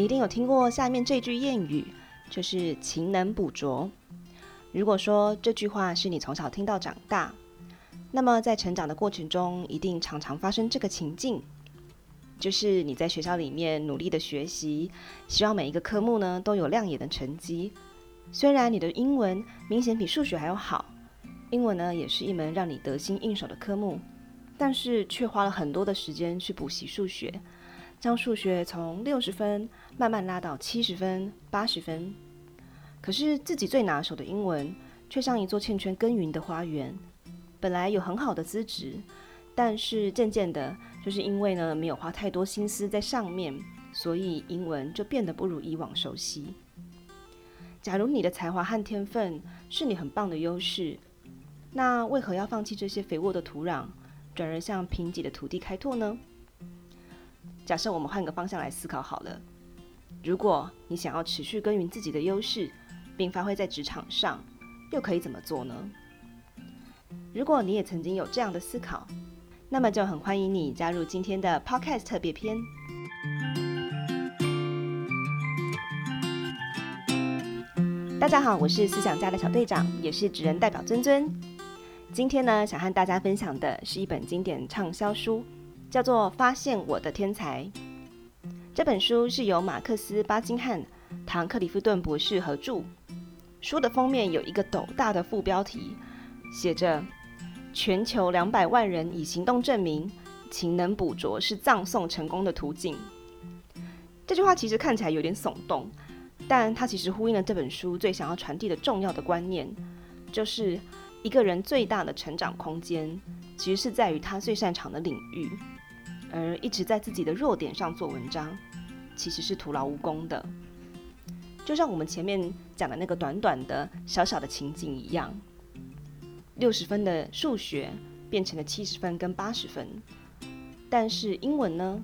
你一定有听过下面这句谚语，就是“勤能补拙”。如果说这句话是你从小听到长大，那么在成长的过程中，一定常常发生这个情境，就是你在学校里面努力的学习，希望每一个科目呢都有亮眼的成绩。虽然你的英文明显比数学还要好，英文呢也是一门让你得心应手的科目，但是却花了很多的时间去补习数学。将数学从六十分慢慢拉到七十分、八十分，可是自己最拿手的英文却像一座欠缺耕耘的花园。本来有很好的资质，但是渐渐的，就是因为呢没有花太多心思在上面，所以英文就变得不如以往熟悉。假如你的才华和天分是你很棒的优势，那为何要放弃这些肥沃的土壤，转而向贫瘠的土地开拓呢？假设我们换个方向来思考好了，如果你想要持续耕耘自己的优势，并发挥在职场上，又可以怎么做呢？如果你也曾经有这样的思考，那么就很欢迎你加入今天的 Podcast 特别篇。大家好，我是思想家的小队长，也是职人代表尊尊。今天呢，想和大家分享的是一本经典畅销书。叫做《发现我的天才》这本书是由马克思·巴金汉、唐·克里夫顿博士合著。书的封面有一个斗大的副标题，写着“全球两百万人以行动证明，勤能补拙是葬送成功的途径”。这句话其实看起来有点耸动，但它其实呼应了这本书最想要传递的重要的观念，就是一个人最大的成长空间，其实是在于他最擅长的领域。而一直在自己的弱点上做文章，其实是徒劳无功的。就像我们前面讲的那个短短的小小的情景一样，六十分的数学变成了七十分跟八十分，但是英文呢？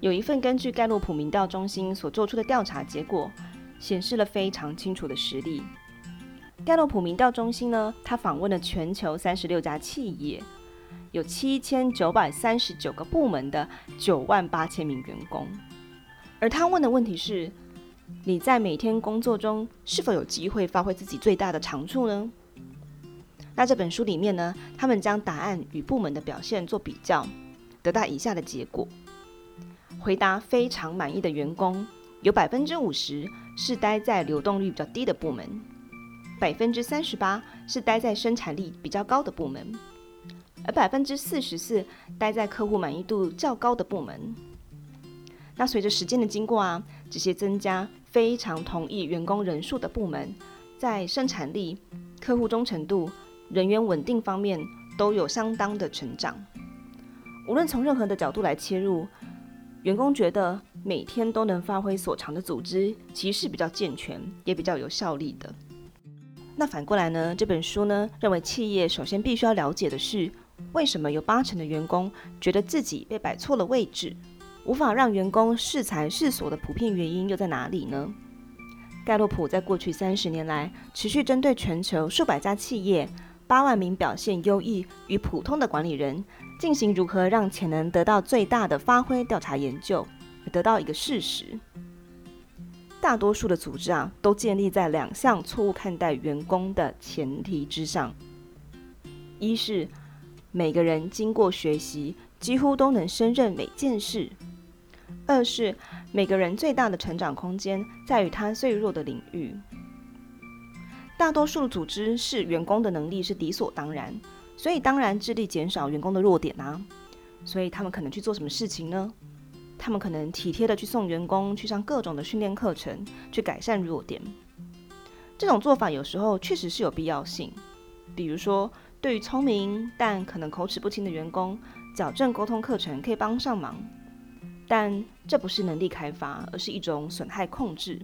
有一份根据盖洛普民调中心所做出的调查结果，显示了非常清楚的实例。盖洛普民调中心呢，他访问了全球三十六家企业。有七千九百三十九个部门的九万八千名员工，而他问的问题是：你在每天工作中是否有机会发挥自己最大的长处呢？那这本书里面呢，他们将答案与部门的表现做比较，得到以下的结果：回答非常满意的员工有百分之五十是待在流动率比较低的部门，百分之三十八是待在生产力比较高的部门。而百分之四十四待在客户满意度较高的部门。那随着时间的经过啊，这些增加非常同意员工人数的部门，在生产力、客户忠诚度、人员稳定方面都有相当的成长。无论从任何的角度来切入，员工觉得每天都能发挥所长的组织，其实是比较健全，也比较有效力的。那反过来呢？这本书呢，认为企业首先必须要了解的是。为什么有八成的员工觉得自己被摆错了位置，无法让员工适才适所的普遍原因又在哪里呢？盖洛普在过去三十年来，持续针对全球数百家企业、八万名表现优异与普通的管理人，进行如何让潜能得到最大的发挥调查研究，得到一个事实：大多数的组织啊，都建立在两项错误看待员工的前提之上，一是。每个人经过学习，几乎都能胜任每件事。二是每个人最大的成长空间在于他最弱的领域。大多数组织视员工的能力是理所当然，所以当然致力减少员工的弱点啊。所以他们可能去做什么事情呢？他们可能体贴的去送员工去上各种的训练课程，去改善弱点。这种做法有时候确实是有必要性，比如说。对于聪明但可能口齿不清的员工，矫正沟通课程可以帮上忙，但这不是能力开发，而是一种损害控制。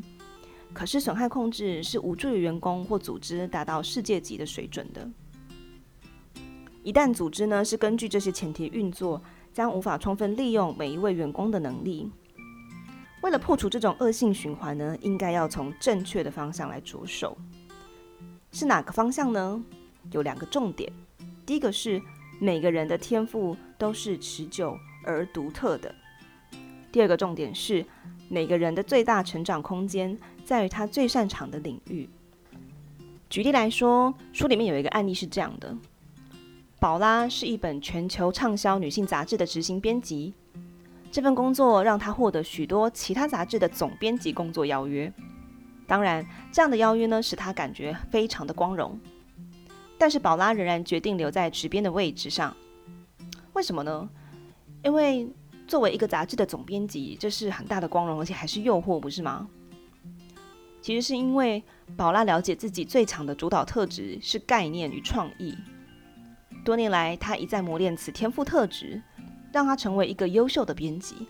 可是损害控制是无助于员工或组织达到世界级的水准的。一旦组织呢是根据这些前提运作，将无法充分利用每一位员工的能力。为了破除这种恶性循环呢，应该要从正确的方向来着手。是哪个方向呢？有两个重点，第一个是每个人的天赋都是持久而独特的；第二个重点是，每个人的最大成长空间在于他最擅长的领域。举例来说，书里面有一个案例是这样的：宝拉是一本全球畅销女性杂志的执行编辑，这份工作让她获得许多其他杂志的总编辑工作邀约。当然，这样的邀约呢，使她感觉非常的光荣。但是，宝拉仍然决定留在执编的位置上。为什么呢？因为作为一个杂志的总编辑，这是很大的光荣，而且还是诱惑，不是吗？其实是因为宝拉了解自己最强的主导特质是概念与创意。多年来，她一再磨练此天赋特质，让她成为一个优秀的编辑，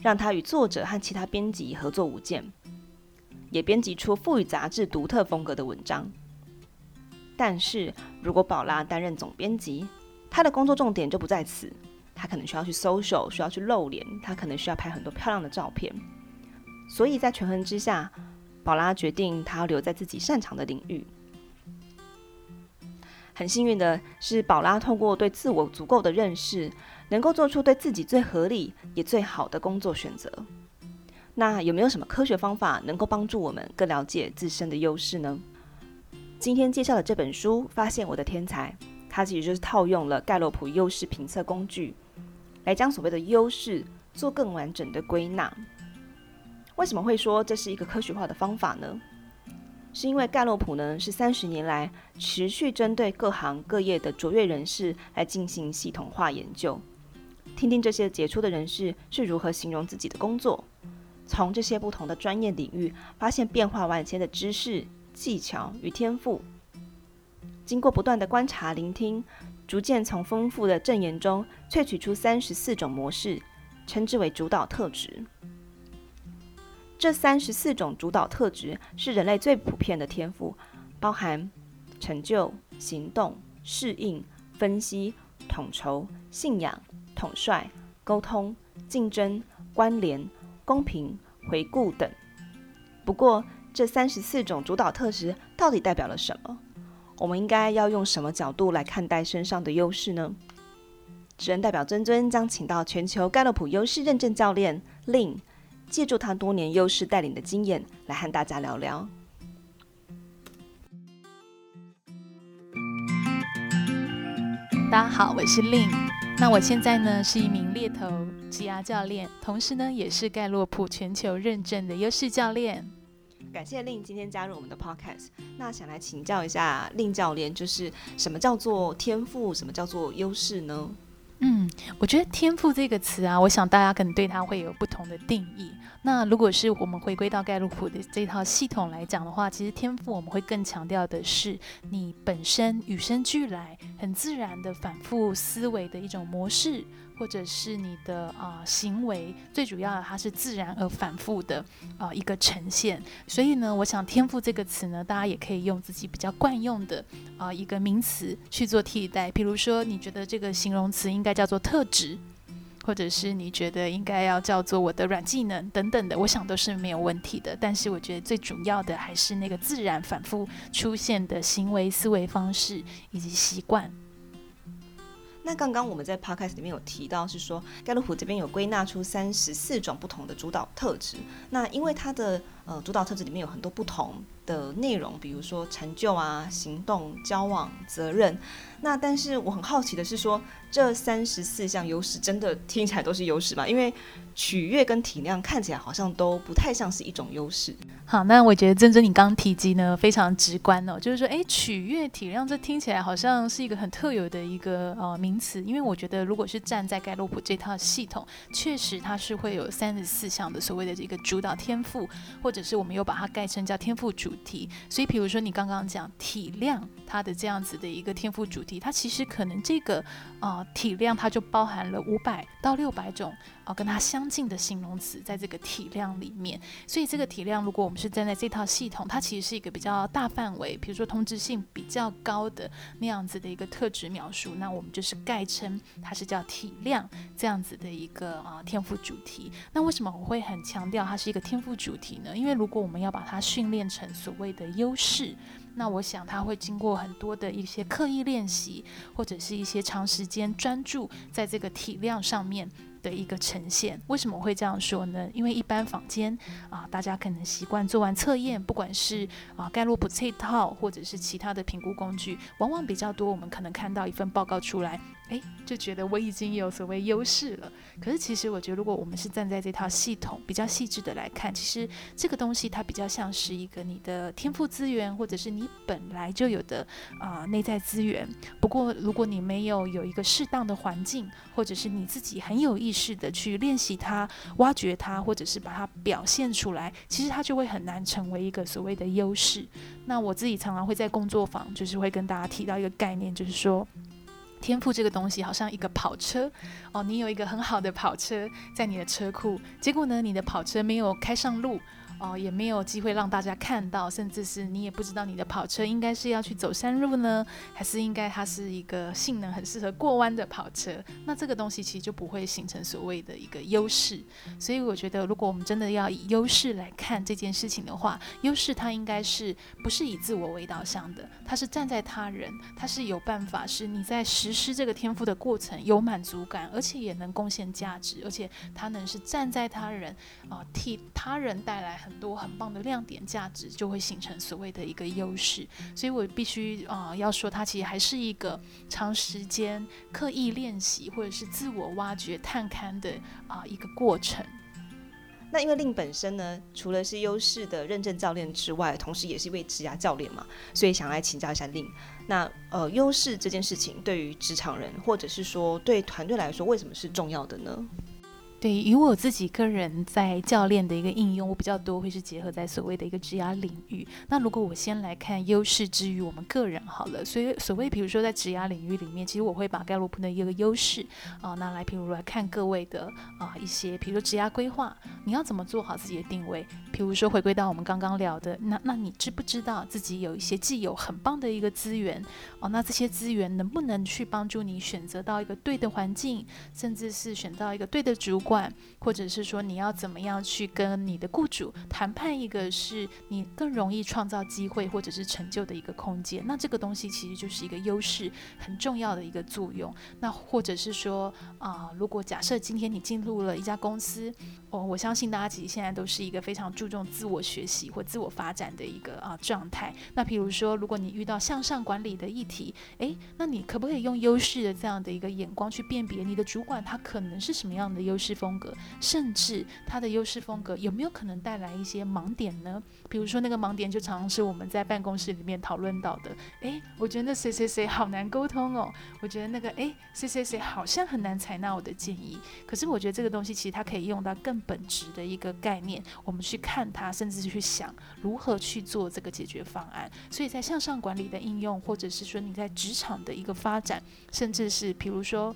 让她与作者和其他编辑合作无间，也编辑出赋予杂志独特风格的文章。但是如果宝拉担任总编辑，她的工作重点就不在此，她可能需要去 social，需要去露脸，她可能需要拍很多漂亮的照片，所以在权衡之下。宝拉决定，她要留在自己擅长的领域。很幸运的是，宝拉通过对自我足够的认识，能够做出对自己最合理也最好的工作选择。那有没有什么科学方法能够帮助我们更了解自身的优势呢？今天介绍的这本书《发现我的天才》，它其实就是套用了盖洛普优势评测工具，来将所谓的优势做更完整的归纳。为什么会说这是一个科学化的方法呢？是因为盖洛普呢是三十年来持续针对各行各业的卓越人士来进行系统化研究，听听这些杰出的人士是如何形容自己的工作，从这些不同的专业领域发现变化万千的知识、技巧与天赋。经过不断的观察、聆听，逐渐从丰富的证言中萃取出三十四种模式，称之为主导特质。这三十四种主导特质是人类最普遍的天赋，包含成就、行动、适应、分析、统筹、信仰、统帅、沟通、竞争、关联、公平、回顾等。不过，这三十四种主导特质到底代表了什么？我们应该要用什么角度来看待身上的优势呢？职人代表尊尊将请到全球盖洛普优势认证教练 Lin。借助他多年优势带领的经验，来和大家聊聊。大家好，我是 Lin。那我现在呢是一名猎头职涯教练，同时呢也是盖洛普全球认证的优势教练。感谢令今天加入我们的 Podcast。那想来请教一下令教练，就是什么叫做天赋，什么叫做优势呢？嗯，我觉得“天赋”这个词啊，我想大家可能对它会有不同的定义。那如果是我们回归到盖洛普的这套系统来讲的话，其实天赋我们会更强调的是你本身与生俱来、很自然的反复思维的一种模式。或者是你的啊、行为，最主要的它是自然而反复的啊、一个呈现。所以呢，我想“天赋”这个词呢，大家也可以用自己比较惯用的啊、一个名词去做替代。比如说，你觉得这个形容词应该叫做特质，或者是你觉得应该要叫做我的软技能等等的，我想都是没有问题的。但是我觉得最主要的还是那个自然反复出现的行为、思维方式以及习惯。那刚刚我们在 podcast 里面有提到，是说盖洛普这边有归纳出三十四种不同的主导特质。那因为它的呃主导特质里面有很多不同的内容，比如说成就啊、行动、交往、责任。那但是我很好奇的是说，这三十四项优势真的听起来都是优势吗？因为取悦跟体谅看起来好像都不太像是一种优势。好，那我觉得珍珍你刚刚提及呢非常直观哦，就是说，哎，取悦体谅这听起来好像是一个很特有的一个呃名词，因为我觉得如果是站在盖洛普这套系统，确实它是会有三十四项的所谓的这个主导天赋，或者是我们又把它概称叫天赋主题。所以，比如说你刚刚讲体谅它的这样子的一个天赋主题，它其实可能这个啊、体量它就包含了五百到六百种。啊，跟它相近的形容词在这个体量里面，所以这个体量，如果我们是站在这套系统，它其实是一个比较大范围，比如说通知性比较高的那样子的一个特质描述，那我们就是概称它是叫体量这样子的一个啊、天赋主题。那为什么我会很强调它是一个天赋主题呢？因为如果我们要把它训练成所谓的优势，那我想他会经过很多的一些刻意练习，或者是一些长时间专注在这个体量上面。的一个呈现。为什么会这样说呢？因为一般坊间啊，大家可能习惯做完测验，不管是啊盖洛普这套，或者是其他的评估工具，往往比较多，我们可能看到一份报告出来。诶，就觉得我已经有所谓优势了。可是其实我觉得，如果我们是站在这套系统比较细致的来看，其实这个东西它比较像是一个你的天赋资源，或者是你本来就有的啊、内在资源。不过如果你没有有一个适当的环境，或者是你自己很有意识的去练习它、挖掘它，或者是把它表现出来，其实它就会很难成为一个所谓的优势。那我自己常常会在工作坊，就是会跟大家提到一个概念，就是说。天赋这个东西好像一个跑车哦，你有一个很好的跑车在你的车库，结果呢，你的跑车没有开上路。哦，也没有机会让大家看到，甚至是你也不知道你的跑车应该是要去走山路呢，还是应该它是一个性能很适合过弯的跑车？那这个东西其实就不会形成所谓的一个优势。所以我觉得，如果我们真的要以优势来看这件事情的话，优势它应该是不是以自我为导向的？它是站在他人，它是有办法，是你在实施这个天赋的过程有满足感，而且也能贡献价值，而且它能是站在他人啊、替他人带来。很多很棒的亮点价值就会形成所谓的一个优势，所以我必须啊、要说，它其实还是一个长时间刻意练习或者是自我挖掘探勘的啊、一个过程。那因为令本身呢，除了是优势的认证教练之外，同时也是一位职涯教练嘛，所以想来请教一下令。那呃，优势这件事情对于职场人或者是说对团队来说，为什么是重要的呢？对，以我自己个人在教练的一个应用，我比较多会是结合在所谓的一个职涯领域。那如果我先来看优势之于我们个人好了，所以所谓比如说在职涯领域里面，其实我会把盖洛普的一个优势啊拿来，譬如来看各位的啊一些，比如说职涯规划，你要怎么做好自己的定位？譬如说回归到我们刚刚聊的，那那你知不知道自己有一些既有很棒的一个资源哦？那这些资源能不能去帮助你选择到一个对的环境，甚至是选到一个对的主管？或者是说你要怎么样去跟你的雇主谈判，一个是你更容易创造机会或者是成就的一个空间，那这个东西其实就是一个优势很重要的一个作用。那或者是说啊、如果假设今天你进入了一家公司，哦，我相信大家其实现在都是一个非常注重自我学习或自我发展的一个啊状态。那比如说，如果你遇到向上管理的议题，诶，那你可不可以用优势的这样的一个眼光去辨别你的主管他可能是什么样的优势风格，甚至他的优势风格有没有可能带来一些盲点呢？比如说那个盲点就常常是我们在办公室里面讨论到的。诶，我觉得那谁谁谁好难沟通哦。我觉得那个诶，谁谁谁好像很难采纳我的建议。可是我觉得这个东西其实它可以用到更本质的一个概念，我们去看它，甚至是去想如何去做这个解决方案。所以在向上管理的应用，或者是说你在职场的一个发展，甚至是比如说。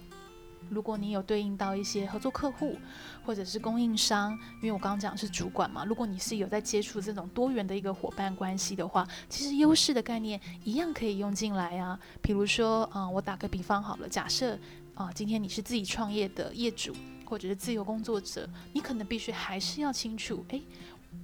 如果你有对应到一些合作客户或者是供应商，因为我刚刚讲是主管嘛，如果你是有在接触这种多元的一个伙伴关系的话，其实优势的概念一样可以用进来啊。比如说，啊、我打个比方好了，假设啊、今天你是自己创业的业主或者是自由工作者，你可能必须还是要清楚，诶。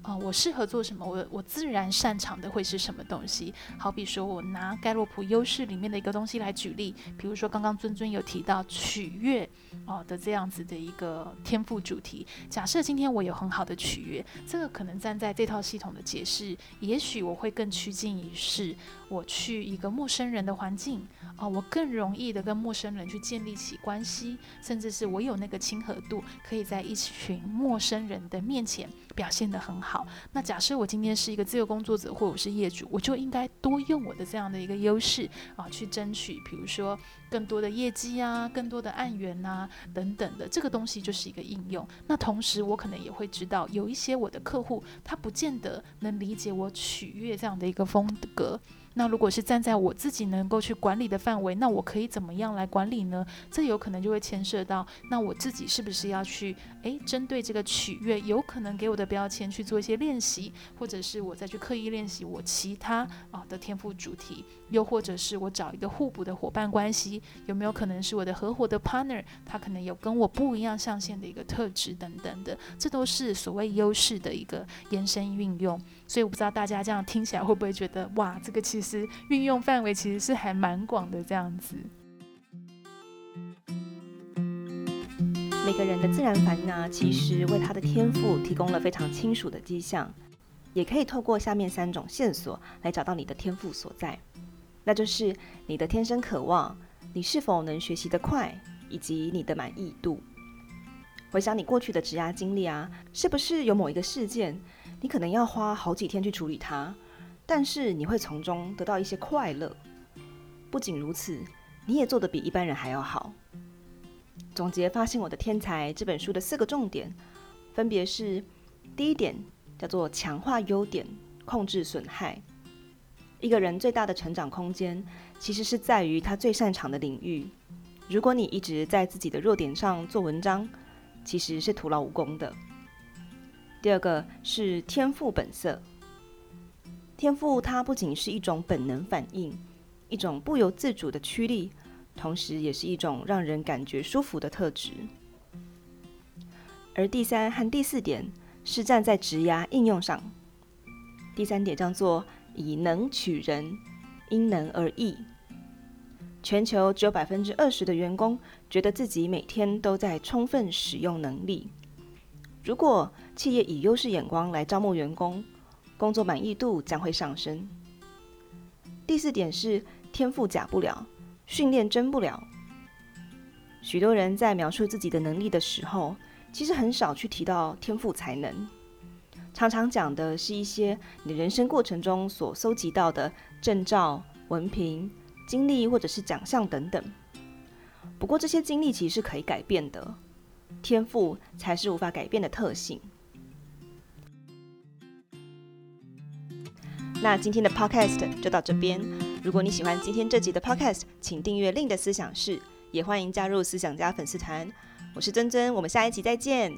啊、呃，我适合做什么？我我自然擅长的会是什么东西？好比说，我拿盖洛普优势里面的一个东西来举例，比如说刚刚尊尊有提到取悦哦、的这样子的一个天赋主题。假设今天我有很好的取悦，这个可能站在这套系统的解释，也许我会更趋近于是，我去一个陌生人的环境啊、我更容易的跟陌生人去建立起关系，甚至是我有那个亲和度，可以在一群陌生人的面前表现得很。好，那假设我今天是一个自由工作者，或者是业主，我就应该多用我的这样的一个优势啊，去争取，比如说更多的业绩啊，更多的案源啊，等等的，这个东西就是一个应用。那同时，我可能也会知道，有一些我的客户，他不见得能理解我取悦这样的一个风格。那如果是站在我自己能够去管理的范围，那我可以怎么样来管理呢？这有可能就会牵涉到，那我自己是不是要去诶，针对这个取悦，有可能给我的标签去做一些练习，或者是我再去刻意练习我其他啊的天赋主题，又或者是我找一个互补的伙伴关系，有没有可能是我的合伙的 partner，他可能有跟我不一样象限的一个特质等等的，这都是所谓优势的一个延伸运用。所以我不知道大家这样听起来会不会觉得，哇，这个其实。运用范围其实是还蛮广的，这样子。每个人的自然反应呢，其实为他的天赋提供了非常清楚的迹象，也可以透过下面三种线索来找到你的天赋所在，那就是你的天生渴望，你是否能学习得快，以及你的满意度。回想你过去的职涯经历啊，是不是有某一个事件，你可能要花好几天去处理它，但是你会从中得到一些快乐。不仅如此，你也做得比一般人还要好。总结《发现我的天才》这本书的四个重点，分别是：第一点叫做强化优点，控制损害。一个人最大的成长空间，其实是在于他最擅长的领域。如果你一直在自己的弱点上做文章，其实是徒劳无功的。第二个是天赋本色。天赋它不仅是一种本能反应，一种不由自主的驱力，同时也是一种让人感觉舒服的特质。而第三和第四点是站在职涯应用上。第三点叫做以能取人，因能而异。全球只有百分之二十的员工觉得自己每天都在充分使用能力。如果企业以优势眼光来招募员工，工作满意度将会上升。第四点是天赋假不了，训练真不了。许多人在描述自己的能力的时候，其实很少去提到天赋才能，常常讲的是一些你人生过程中所搜集到的证照、文凭。经历或者是奖项等等，不过这些经历其实是可以改变的，天赋才是无法改变的特性。那今天的 Podcast 就到这边。如果你喜欢今天这集的 Podcast，请订阅 Lin 的思想室，也欢迎加入思想家粉丝团。我是珍珍，我们下一集再见。